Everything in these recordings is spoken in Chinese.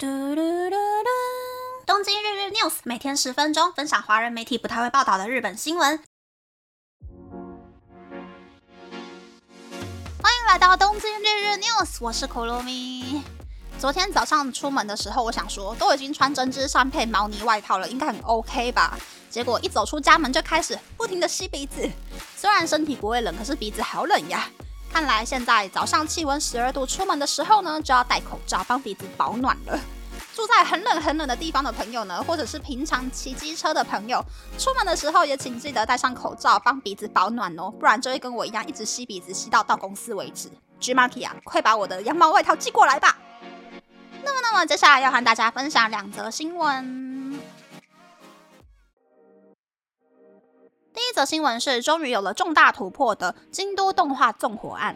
嘟嘟嘟嘟！东京日日 news 每天十分钟，分享华人媒体不太会报道的日本新闻。欢迎来到东京日日 news，我是可露咪。昨天早上出门的时候，我想说都已经穿针织衫配毛呢外套了，应该很 OK 吧？结果一走出家门就开始不停的吸鼻子，虽然身体不会冷，可是鼻子好冷呀。看来现在早上气温十二度，出门的时候呢就要戴口罩，帮鼻子保暖了。住在很冷很冷的地方的朋友呢，或者是平常骑机车的朋友，出门的时候也请记得戴上口罩，帮鼻子保暖哦，不然就会跟我一样一直吸鼻子，吸到到公司为止。G Marky 啊，快把我的羊毛外套寄过来吧。那么，那么接下来要和大家分享两则新闻。一则新闻是，终于有了重大突破的京都动画纵火案。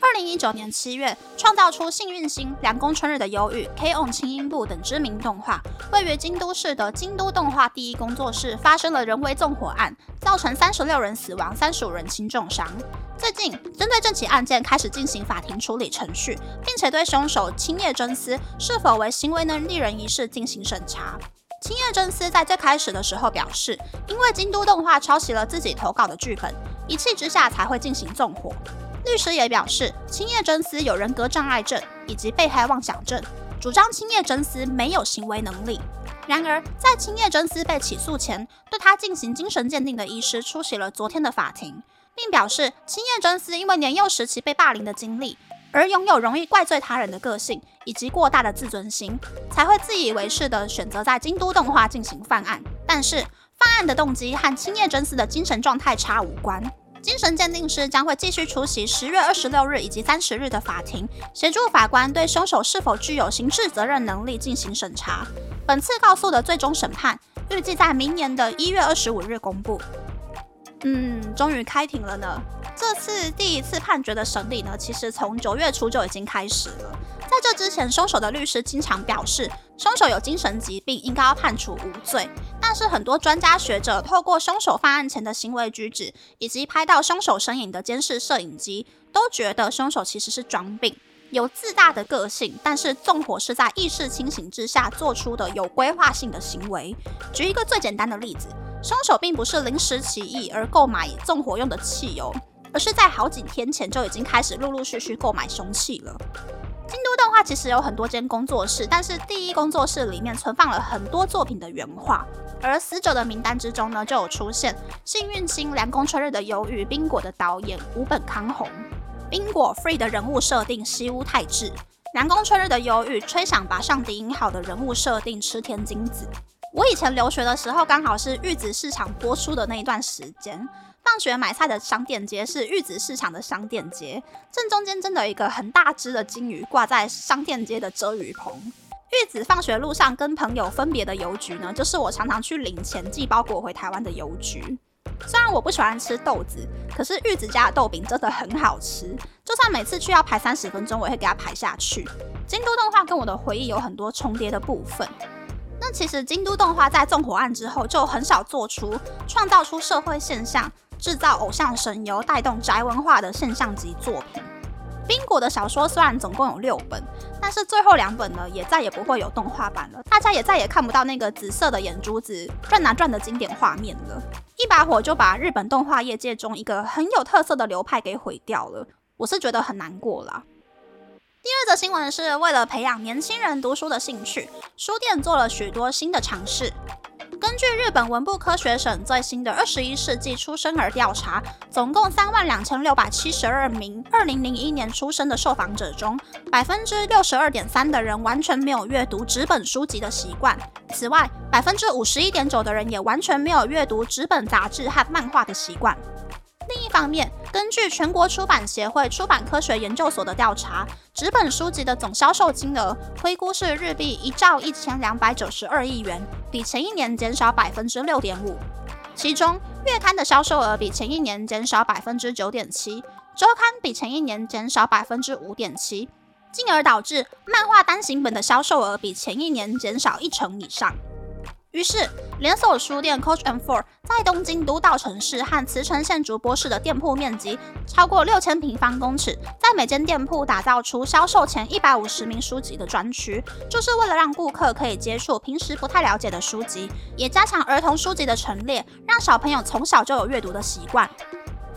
二零一九年七月，创造出《幸运星》《凉宫春日的忧郁》《K on 轻音部》等知名动画，位于京都市的京都动画第一工作室发生了人为纵火案，造成三十六人死亡，三十五人轻重伤。最近，针对这起案件开始进行法庭处理程序，并且对凶手青叶真司是否为行为能力人一事进行审查。青叶真司在最开始的时候表示，因为京都动画抄袭了自己投稿的剧本，一气之下才会进行纵火。律师也表示，青叶真司有人格障碍症以及被害妄想症，主张青叶真司没有行为能力。然而，在青叶真司被起诉前，对他进行精神鉴定的医师出席了昨天的法庭，并表示，青叶真司因为年幼时期被霸凌的经历。而拥有容易怪罪他人的个性以及过大的自尊心，才会自以为是的选择在京都动画进行犯案。但是犯案的动机和青叶真司的精神状态差无关。精神鉴定师将会继续出席十月二十六日以及三十日的法庭，协助法官对凶手是否具有刑事责任能力进行审查。本次告诉的最终审判预计在明年的一月二十五日公布。嗯，终于开庭了呢。这次第一次判决的审理呢，其实从九月初就已经开始了。在这之前，凶手的律师经常表示，凶手有精神疾病，应该要判处无罪。但是很多专家学者透过凶手犯案前的行为举止，以及拍到凶手身影的监视摄影机，都觉得凶手其实是装病，有自大的个性。但是纵火是在意识清醒之下做出的有规划性的行为。举一个最简单的例子，凶手并不是临时起意而购买纵火用的汽油。而是在好几天前就已经开始陆陆续续购买凶器了。京都动画其实有很多间工作室，但是第一工作室里面存放了很多作品的原画。而死者的名单之中呢，就有出现《幸运星》《凉宫春日的忧郁》冰果的导演吴本康弘，冰果 Free 的人物设定西屋太志，《凉宫春日的忧郁》吹响把上迪音好的人物设定吃田金子。我以前留学的时候，刚好是玉子市场播出的那一段时间。放学买菜的商店街是玉子市场的商店街，正中间真的有一个很大只的金鱼挂在商店街的遮雨棚。玉子放学路上跟朋友分别的邮局呢，就是我常常去领钱寄包裹回台湾的邮局。虽然我不喜欢吃豆子，可是玉子家的豆饼真的很好吃，就算每次去要排三十分钟，我也会给它排下去。京都动画跟我的回忆有很多重叠的部分。那其实京都动画在纵火案之后就很少做出创造出社会现象。制造偶像神游、带动宅文化的现象级作品。冰果的小说虽然总共有六本，但是最后两本呢，也再也不会有动画版了。大家也再也看不到那个紫色的眼珠子转啊转的经典画面了。一把火就把日本动画业界中一个很有特色的流派给毁掉了，我是觉得很难过啦。这则新闻是为了培养年轻人读书的兴趣，书店做了许多新的尝试。根据日本文部科学省最新的二十一世纪出生儿调查，总共三万两千六百七十二名二零零一年出生的受访者中，百分之六十二点三的人完全没有阅读纸本书籍的习惯。此外，百分之五十一点九的人也完全没有阅读纸本杂志和漫画的习惯。方面，根据全国出版协会出版科学研究所的调查，纸本书籍的总销售金额推估是日币一兆一千两百九十二亿元，比前一年减少百分之六点五。其中，月刊的销售额比前一年减少百分之九点七，周刊比前一年减少百分之五点七，进而导致漫画单行本的销售额比前一年减少一成以上。于是，连锁书店 Coach and Four 在东京都道城市和茨城县竹波市的店铺面积超过六千平方公尺，在每间店铺打造出销售前一百五十名书籍的专区，就是为了让顾客可以接触平时不太了解的书籍，也加强儿童书籍的陈列，让小朋友从小就有阅读的习惯。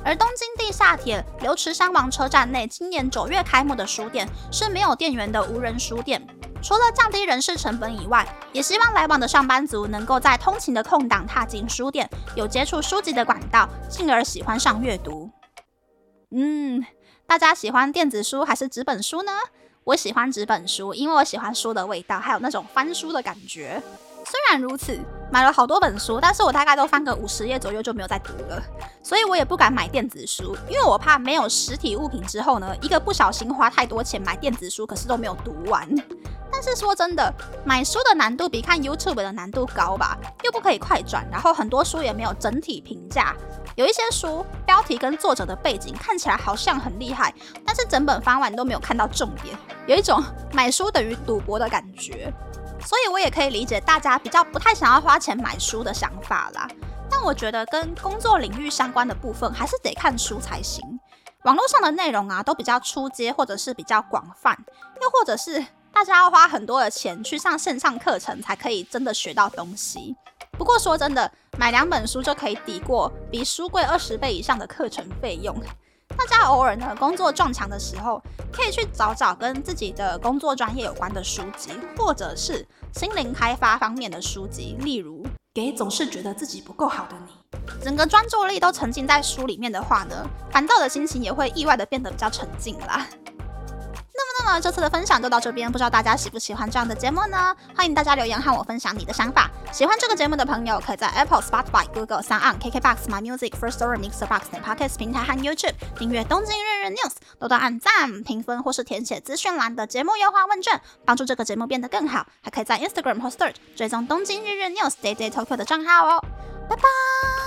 而东京地下铁流池山王车站内今年九月开幕的书店是没有店员的无人书店。除了降低人事成本以外，也希望来往的上班族能够在通勤的空档踏进书店，有接触书籍的管道，进而喜欢上阅读。嗯，大家喜欢电子书还是纸本书呢？我喜欢纸本书，因为我喜欢书的味道，还有那种翻书的感觉。虽然如此，买了好多本书，但是我大概都翻个五十页左右就没有再读了，所以我也不敢买电子书，因为我怕没有实体物品之后呢，一个不小心花太多钱买电子书，可是都没有读完。但是说真的，买书的难度比看 YouTube 的难度高吧，又不可以快转，然后很多书也没有整体评价，有一些书标题跟作者的背景看起来好像很厉害，但是整本翻完都没有看到重点，有一种买书等于赌博的感觉。所以我也可以理解大家比较不太想要花钱买书的想法啦。但我觉得跟工作领域相关的部分还是得看书才行。网络上的内容啊，都比较出街或者是比较广泛，又或者是大家要花很多的钱去上线上课程才可以真的学到东西。不过说真的，买两本书就可以抵过比书贵二十倍以上的课程费用。大家偶尔呢工作撞墙的时候，可以去找找跟自己的工作专业有关的书籍，或者是心灵开发方面的书籍，例如《给总是觉得自己不够好的你》。整个专注力都沉浸在书里面的话呢，烦躁的心情也会意外的变得比较沉静啦。那么那么这次的分享就到这边，不知道大家喜不喜欢这样的节目呢？欢迎大家留言和我分享你的想法。喜欢这个节目的朋友，可以在 Apple、Spotify、Google、s o u n KKBox、My Music、First Story、Mixer Box 等 Podcast 平台和 YouTube 订阅《东京日日 News》，多多按赞、评分或是填写资讯栏的节目优化问卷，帮助这个节目变得更好。还可以在 Instagram 或 Search 追踪《东京日日 News》Day Day Tokyo 的账号哦。拜拜。